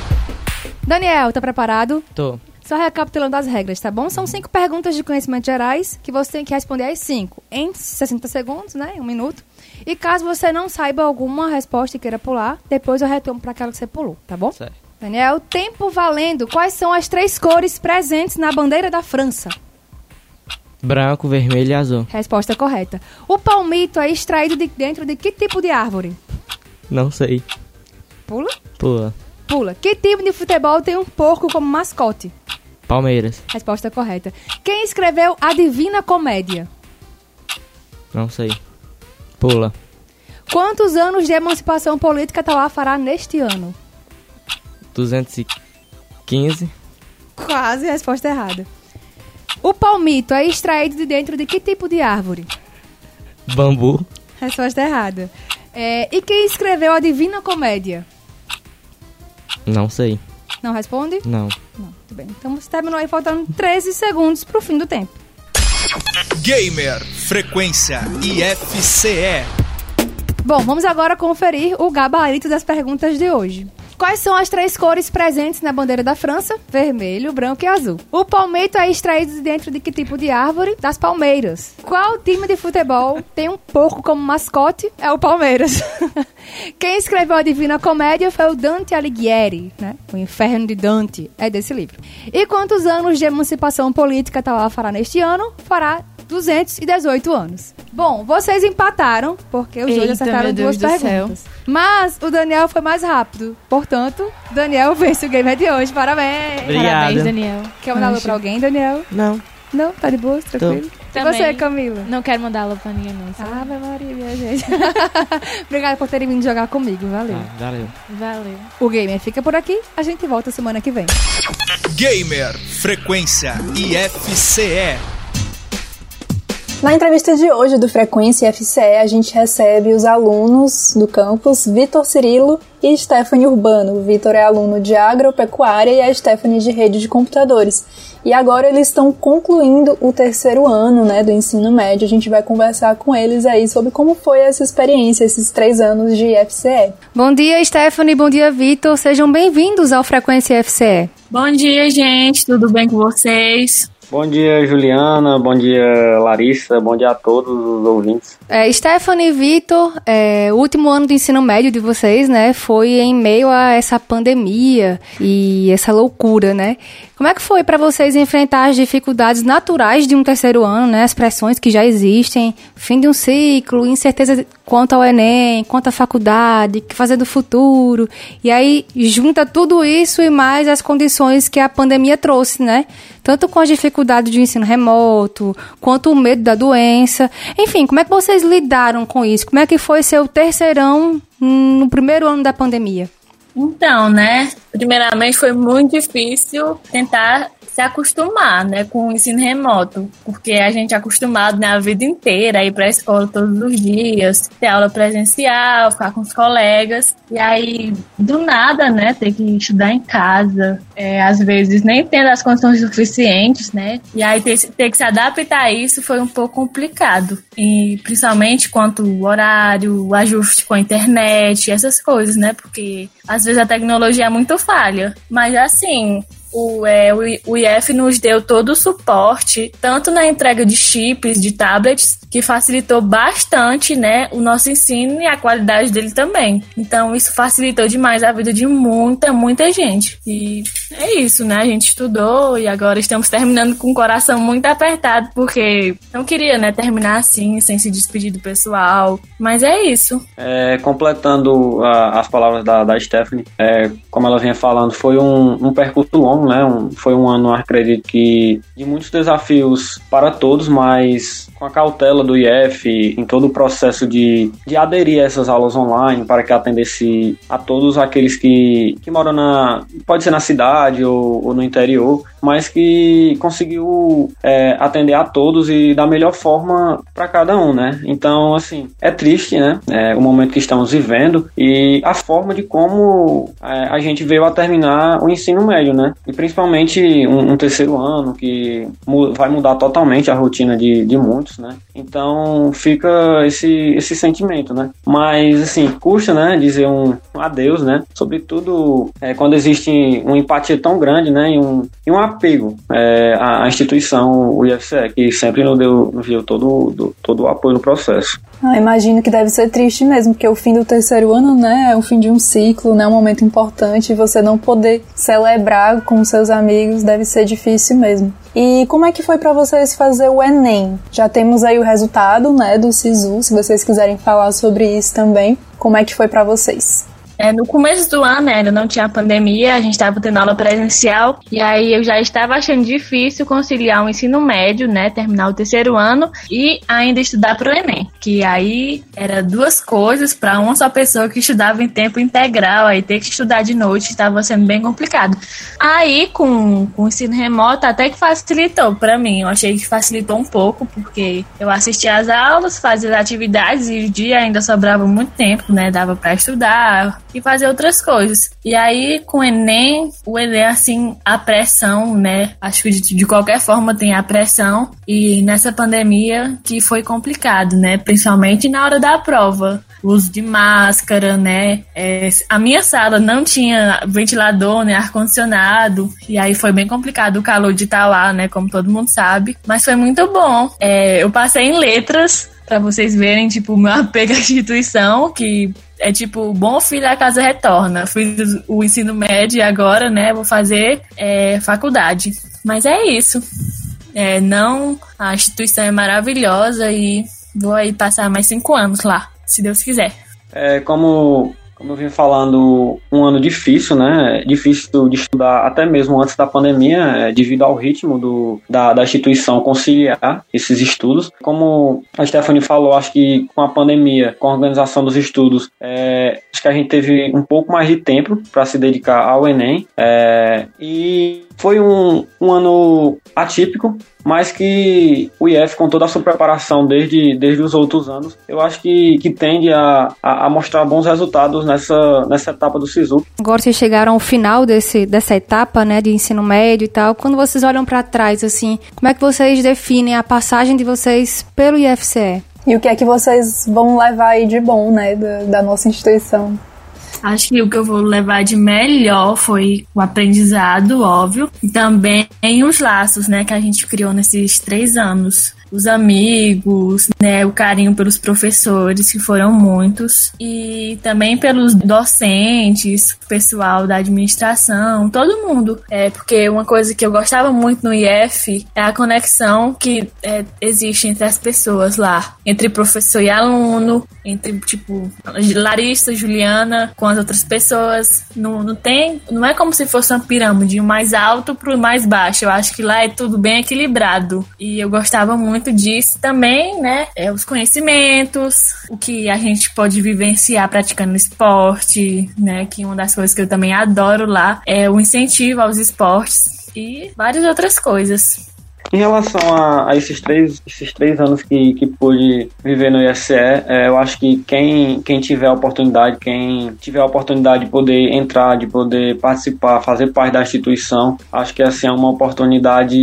Speaker 2: Daniel, tá preparado?
Speaker 14: Tô.
Speaker 2: Só recapitulando as regras, tá bom? São cinco perguntas de conhecimentos gerais que você tem que responder às cinco em 60 segundos, né? Um minuto. E caso você não saiba alguma resposta e queira pular, depois eu retomo para aquela que você pulou, tá bom?
Speaker 14: Certo.
Speaker 2: Daniel, tempo valendo. Quais são as três cores presentes na bandeira da França?
Speaker 17: Branco, vermelho e azul.
Speaker 2: Resposta correta. O palmito é extraído de dentro de que tipo de árvore?
Speaker 17: Não sei.
Speaker 2: Pula?
Speaker 17: Pula.
Speaker 2: Pula. Que time de futebol tem um porco como mascote?
Speaker 17: Palmeiras.
Speaker 2: Resposta correta. Quem escreveu a Divina Comédia?
Speaker 17: Não sei. Pula.
Speaker 2: Quantos anos de emancipação política Tauá fará neste ano?
Speaker 17: 215.
Speaker 2: Quase, resposta errada. O palmito é extraído de dentro de que tipo de árvore?
Speaker 17: Bambu.
Speaker 2: Resposta errada. É, e quem escreveu a Divina Comédia?
Speaker 17: Não sei.
Speaker 2: Não responde?
Speaker 17: Não.
Speaker 2: Não, muito bem. Então você terminou aí faltando 13 segundos pro fim do tempo.
Speaker 1: Gamer Frequência IFCE.
Speaker 2: Bom, vamos agora conferir o gabarito das perguntas de hoje. Quais são as três cores presentes na bandeira da França? Vermelho, branco e azul. O palmito é extraído de dentro de que tipo de árvore? Das palmeiras. Qual time de futebol tem um porco como mascote? É o Palmeiras. (laughs) Quem escreveu a Divina Comédia foi o Dante Alighieri, né? O Inferno de Dante é desse livro. E quantos anos de emancipação política Tauá fará neste ano? Fará 218 anos. Bom, vocês empataram, porque os dois acertaram duas perguntas. Mas o Daniel foi mais rápido. Portanto, Daniel vence o gamer de hoje. Parabéns!
Speaker 17: Obrigado.
Speaker 16: Parabéns, Daniel.
Speaker 2: Quer mandar alô pra alguém, Daniel?
Speaker 17: Não.
Speaker 2: Não? Tá de boa? Tranquilo? E
Speaker 16: Também.
Speaker 2: você, Camila?
Speaker 16: Não quero mandar alô pra ninguém, não. sabe?
Speaker 2: Ave Maria, minha gente. (laughs) Obrigada por terem vindo jogar comigo. Valeu.
Speaker 17: Ah, valeu.
Speaker 16: Valeu.
Speaker 2: O gamer fica por aqui. A gente volta semana que vem.
Speaker 1: Gamer Frequência IFCE.
Speaker 3: Na entrevista de hoje do Frequência FCE, a gente recebe os alunos do campus Vitor Cirilo e Stephanie Urbano. O Vitor é aluno de agropecuária e a Stephanie de rede de computadores. E agora eles estão concluindo o terceiro ano né, do ensino médio. A gente vai conversar com eles aí sobre como foi essa experiência, esses três anos de FCE.
Speaker 2: Bom dia, Stephanie. Bom dia, Vitor. Sejam bem-vindos ao Frequência FCE.
Speaker 18: Bom dia, gente. Tudo bem com vocês?
Speaker 19: Bom dia, Juliana. Bom dia, Larissa. Bom dia a todos os ouvintes.
Speaker 2: É, Stephanie e Vitor, é, o último ano do ensino médio de vocês, né, foi em meio a essa pandemia e essa loucura, né? Como é que foi para vocês enfrentar as dificuldades naturais de um terceiro ano, né? As pressões que já existem, fim de um ciclo, incerteza quanto ao Enem, quanto à faculdade, o que fazer do futuro. E aí junta tudo isso e mais as condições que a pandemia trouxe, né? Tanto com as dificuldades de ensino remoto, quanto o medo da doença. Enfim, como é que vocês lidaram com isso? Como é que foi seu terceirão no primeiro ano da pandemia?
Speaker 18: Então, né? Primeiramente foi muito difícil tentar se acostumar, né, com o ensino remoto, porque a gente é acostumado, né, a vida inteira a ir para a escola todos os dias, ter aula presencial, ficar com os colegas, e aí do nada, né, ter que estudar em casa, é, às vezes nem tendo as condições suficientes, né, e aí ter, ter que se adaptar a isso foi um pouco complicado, e principalmente quanto o horário, o ajuste com a internet, essas coisas, né, porque às vezes a tecnologia é muito falha, mas assim o, é, o, IF nos deu todo o suporte, tanto na entrega de chips, de tablets, que facilitou bastante, né, o nosso ensino e a qualidade dele também. Então, isso facilitou demais a vida de muita, muita gente. E é isso, né? A gente estudou e agora estamos terminando com o coração muito apertado, porque não queria, né, terminar assim, sem se despedir do pessoal. Mas é isso.
Speaker 19: É, completando a- as palavras da, da Stephanie, é, como ela vinha falando, foi um, um percurso longo, né? Um- foi um ano, acredito que, de muitos desafios para todos, mas com a cautela do IF em todo o processo de, de aderir a essas aulas online para que atendesse a todos aqueles que, que moram na. pode ser na cidade ou, ou no interior, mas que conseguiu é, atender a todos e da melhor forma para cada um, né? Então, assim, é triste, né? É, o momento que estamos vivendo e a forma de como é, a gente veio a terminar o ensino médio, né? E principalmente um, um terceiro ano que mu- vai mudar totalmente a rotina de, de muitos, né? Então fica esse, esse sentimento, né? Mas, assim, custa, né? Dizer um adeus, né? Sobretudo é, quando existe uma empatia tão grande, né? E um, e um apego é, à, à instituição, o IFCE, que sempre nos deu, nos deu todo, do- todo o apoio no processo.
Speaker 3: Ah, imagino que deve ser triste mesmo, porque o fim do terceiro ano, né, é o fim de um ciclo, né, um momento importante, e você não poder celebrar com seus amigos deve ser difícil mesmo. E como é que foi pra vocês fazer o Enem? Já temos aí o resultado, né, do SISU, se vocês quiserem falar sobre isso também. Como é que foi pra vocês?
Speaker 18: É, no começo do ano né, ainda não tinha pandemia, a gente estava tendo aula presencial e aí eu já estava achando difícil conciliar o ensino médio, né, terminar o terceiro ano e ainda estudar para o Enem, que aí era duas coisas para uma só pessoa que estudava em tempo integral, aí ter que estudar de noite estava sendo bem complicado. Aí com, com o ensino remoto até que facilitou para mim, eu achei que facilitou um pouco porque eu assistia às aulas, fazia as atividades e o dia ainda sobrava muito tempo, né, dava para estudar e fazer outras coisas. E aí, com o Enem, o Enem, assim, a pressão, né? Acho que de, de qualquer forma tem a pressão. E nessa pandemia que foi complicado, né? Principalmente na hora da prova. Uso de máscara, né? É, a minha sala não tinha ventilador, né? Ar-condicionado. E aí foi bem complicado o calor de estar lá, né? Como todo mundo sabe. Mas foi muito bom. É, eu passei em letras. Pra vocês verem, tipo, o meu (laughs) apego à instituição, que é tipo, bom filho a casa retorna. Fiz o ensino médio e agora, né, vou fazer é, faculdade. Mas é isso. É, não, a instituição é maravilhosa e vou aí passar mais cinco anos lá, se Deus quiser.
Speaker 19: É, como, como eu vim falando, um ano difícil, né? Difícil de estudar até mesmo antes da pandemia, é, devido ao ritmo do, da, da instituição conciliar esses estudos. Como a Stephanie falou, acho que com a pandemia, com a organização dos estudos, é, acho que a gente teve um pouco mais de tempo para se dedicar ao Enem. É, e foi um, um ano atípico, mas que o IF, com toda a sua preparação desde, desde os outros anos, eu acho que, que tende a, a, a mostrar bons resultados nessa, nessa etapa do SISU.
Speaker 2: Agora vocês chegaram ao final desse, dessa etapa, né, de ensino médio e tal. Quando vocês olham pra trás, assim, como é que vocês definem a passagem de vocês pelo IFCE?
Speaker 3: E o que é que vocês vão levar aí de bom, né, da, da nossa instituição?
Speaker 18: Acho que o que eu vou levar de melhor foi o aprendizado, óbvio, e também os laços, né, que a gente criou nesses três anos. Os amigos, né, o carinho pelos professores, que foram muitos, e também pelos docentes, pessoal da administração, todo mundo. É, porque uma coisa que eu gostava muito no IF é a conexão que é, existe entre as pessoas lá, entre professor e aluno, entre, tipo, Larissa, Juliana, com as outras pessoas. Não, não tem, não é como se fosse uma pirâmide, o mais alto pro mais baixo. Eu acho que lá é tudo bem equilibrado. E eu gostava muito disso também, né? É, os conhecimentos, o que a gente pode vivenciar praticando esporte, né? Que uma das coisas que eu também adoro lá é o incentivo aos esportes e várias outras coisas.
Speaker 19: Em relação a, a esses, três, esses três anos que, que pude viver no IFCE, é, eu acho que quem, quem tiver a oportunidade, quem tiver a oportunidade de poder entrar, de poder participar, fazer parte da instituição, acho que assim, é uma oportunidade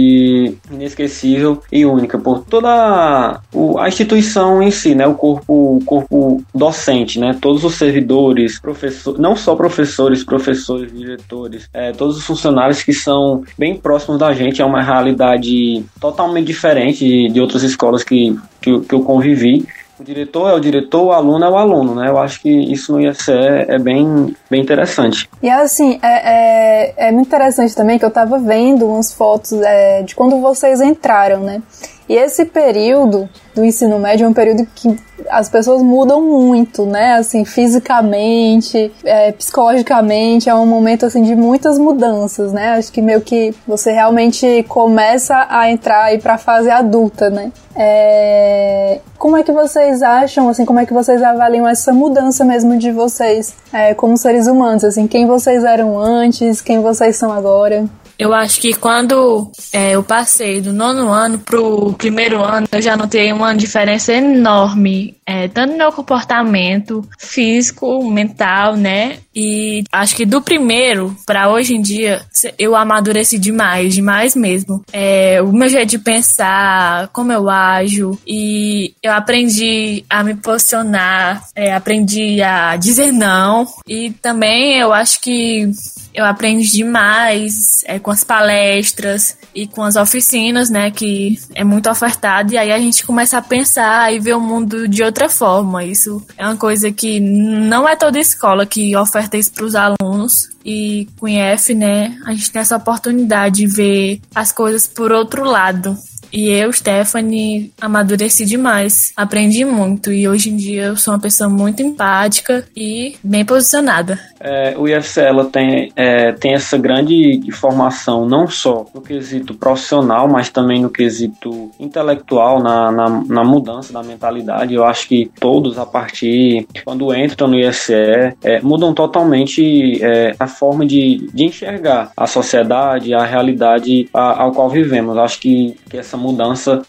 Speaker 19: inesquecível e única por toda o, a instituição em si, né? o, corpo, o corpo docente, né? todos os servidores, professores, não só professores, professores, diretores, é, todos os funcionários que são bem próximos da gente, é uma realidade totalmente diferente de, outras escolas que, que, que eu convivi. O diretor é o diretor, o aluno é o aluno, né? Eu acho que isso no IFCE é bem, bem interessante.
Speaker 3: E assim, é, é, é muito interessante também que eu tava vendo umas fotos é, de quando vocês entraram, né? E esse período do ensino médio é um período que as pessoas mudam muito, né? Assim, fisicamente, é, psicologicamente, é um momento assim de muitas mudanças, né? Acho que meio que você realmente começa a entrar aí para a fase adulta, né? É... Como é que vocês acham, assim, como é que vocês avaliam essa mudança mesmo de vocês é, como seres humanos, assim, quem vocês eram antes, quem vocês são agora?
Speaker 18: Eu acho que quando é, eu passei do nono ano pro primeiro ano, eu já notei uma diferença enorme, é, tanto no meu comportamento físico, mental, né? E acho que do primeiro para hoje em dia, eu amadureci demais, demais mesmo. É, o meu jeito de pensar, como eu ajo, e eu aprendi a me posicionar, é, aprendi a dizer não, e também eu acho que eu aprendi demais é, com as palestras e com as oficinas, né, que é muito ofertado, e aí a gente começa a pensar e ver o mundo de outra forma. Isso é uma coisa que não é toda escola que oferta isso para os alunos. E com o IF, né, a gente tem essa oportunidade de ver as coisas por outro lado. E eu, Stephanie, amadureci demais. Aprendi muito e hoje em dia eu sou uma pessoa muito empática e bem posicionada.
Speaker 19: É, o IFC ela tem, é, tem essa grande formação não só no quesito profissional, mas também no quesito intelectual, na, na, na mudança da mentalidade. Eu acho que todos, a partir quando entram no IFCE, é, mudam totalmente é, a forma de, de enxergar a sociedade, a realidade a, ao qual vivemos. Acho que, que essa mudança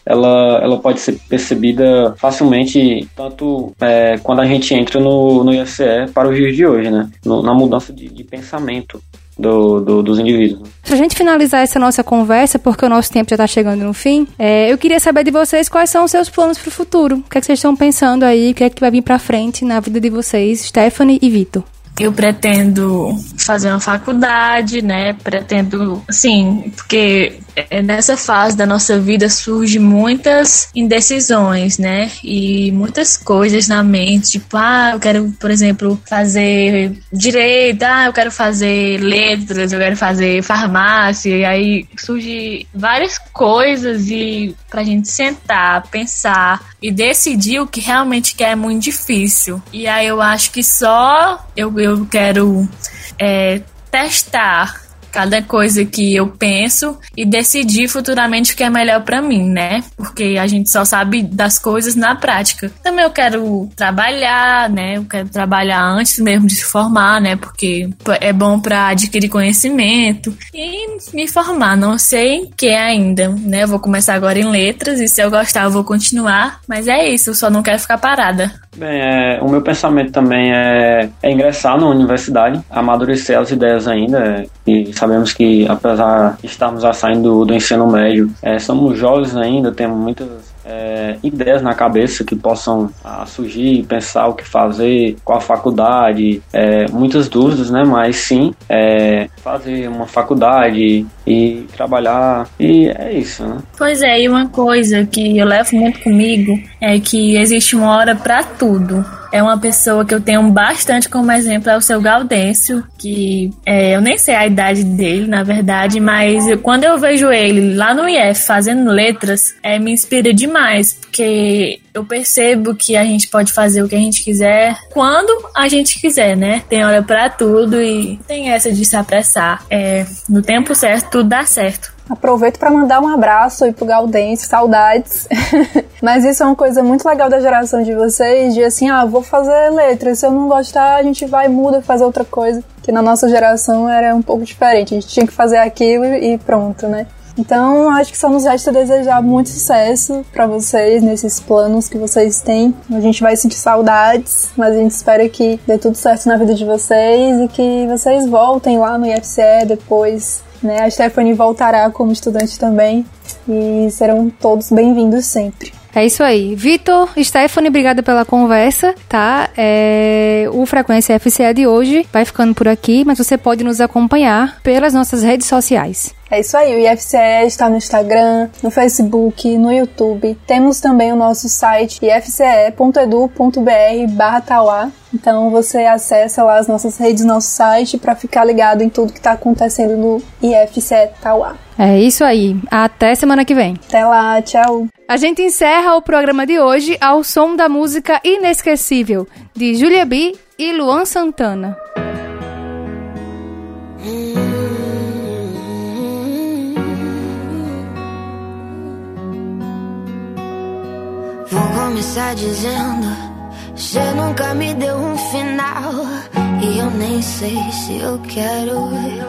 Speaker 19: ela, ela pode ser percebida facilmente, tanto é, quando a gente entra no, no IFCE para os dias de hoje, né? No, na mudança de, de pensamento. Do, do, dos indivíduos.
Speaker 2: Pra gente finalizar essa nossa conversa, porque o nosso tempo já tá chegando no fim, é, eu queria saber de vocês quais são os seus planos pro futuro. O que é que vocês estão pensando aí? O que é que vai vir pra frente na vida de vocês, Stephanie e Vitor?
Speaker 18: Eu pretendo fazer uma faculdade, né? Pretendo, assim, porque nessa fase da nossa vida surge muitas indecisões, né? E muitas coisas na mente, tipo, ah, eu quero, por exemplo, fazer direito, ah, eu quero fazer letras, eu quero fazer farmácia, e aí surge várias coisas e pra gente sentar, pensar e decidir o que realmente quer é muito difícil. E aí eu acho que só eu, eu quero é, testar cada coisa que eu penso e decidir futuramente o que é melhor para mim, né? Porque a gente só sabe das coisas na prática. Também eu quero trabalhar, né? Eu quero trabalhar antes mesmo de se formar, né? Porque é bom para adquirir conhecimento e me formar. Não sei em que ainda, né? Eu vou começar agora em letras e se eu gostar eu vou continuar. Mas é isso, eu só não quero ficar parada.
Speaker 19: Bem, é, o meu pensamento também é, é ingressar na universidade, amadurecer as ideias ainda. E sabemos que, apesar de estarmos já saindo do, ensino médio, é, somos jovens ainda, temos muitas é, ideias na cabeça que possam ah, surgir, pensar o que fazer, qual faculdade, é, muitas dúvidas, né? Mas sim, é, fazer uma faculdade e trabalhar e é isso, né?
Speaker 18: Pois é, e uma coisa que eu levo muito comigo é que existe uma hora para tudo é uma pessoa que eu tenho bastante como exemplo, é o seu Gaudêncio, que é, eu nem sei a idade dele, na verdade, mas eu, quando eu vejo ele lá no IF fazendo letras, é, me inspira demais, porque eu percebo que a gente pode fazer o que a gente quiser quando a gente quiser, né? Tem hora para tudo e tem essa de se apressar. É, no tempo certo, tudo dá certo.
Speaker 3: Aproveito para mandar um abraço aí pro Gaudense, saudades. (laughs) Mas isso é uma coisa muito legal da geração de vocês, de assim, ah, vou fazer letras, se eu não gostar, a gente vai, muda, faz outra coisa. Que na nossa geração era um pouco diferente, a gente tinha que fazer aquilo e pronto, né? Então, acho que só nos resta desejar muito sucesso para vocês nesses planos que vocês têm. A gente vai sentir saudades, mas a gente espera que dê tudo certo na vida de vocês e que vocês voltem lá no IFCE depois. Né? A Stephanie voltará como estudante também e serão todos bem-vindos sempre.
Speaker 2: É isso aí. Vitor, Stephanie, obrigada pela conversa, tá? É, o Frequência FCE de hoje vai ficando por aqui, mas você pode nos acompanhar pelas nossas redes sociais.
Speaker 3: É isso aí, o IFCE está no Instagram, no Facebook, no YouTube. Temos também o nosso site ifce.edu.br barra Tauá. Então você acessa lá as nossas redes, nosso site, para ficar ligado em tudo que está acontecendo no IFCE Tauá.
Speaker 2: É isso aí. Até semana que vem.
Speaker 3: Até lá, tchau.
Speaker 2: A gente encerra o programa de hoje ao som da música Inesquecível, de Julia B e Luan Santana.
Speaker 7: Vou começar dizendo: Você nunca me deu um final. E eu nem sei se eu quero.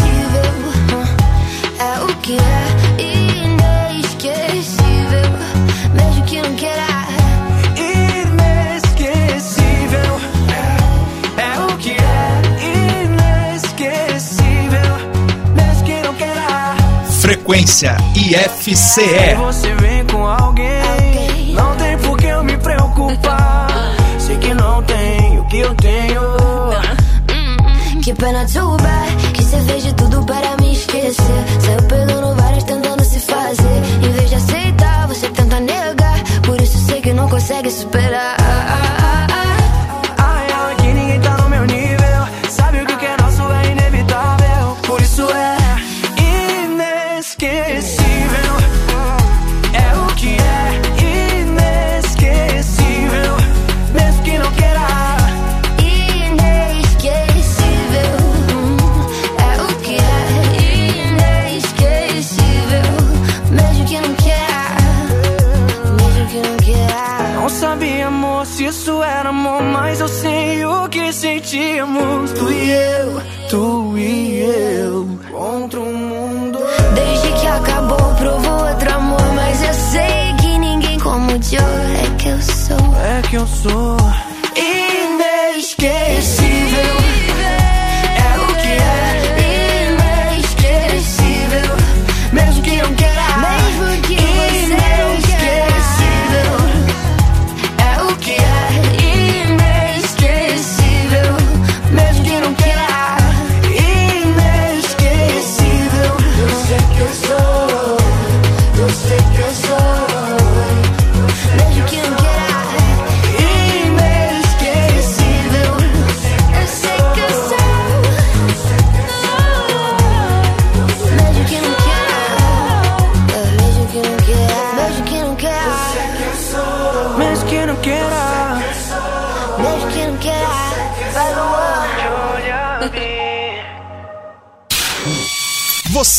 Speaker 1: Frequência
Speaker 10: Se
Speaker 1: IFCE.
Speaker 10: você vem com alguém, não tem por que eu me preocupar. Sei que não tem o que eu tenho.
Speaker 7: Que pena too bad Que você fez de tudo para me esquecer Saiu pegando várias tentando se fazer Em vez de aceitar, você tenta negar Por isso sei que não consegue superar
Speaker 10: eu
Speaker 7: sou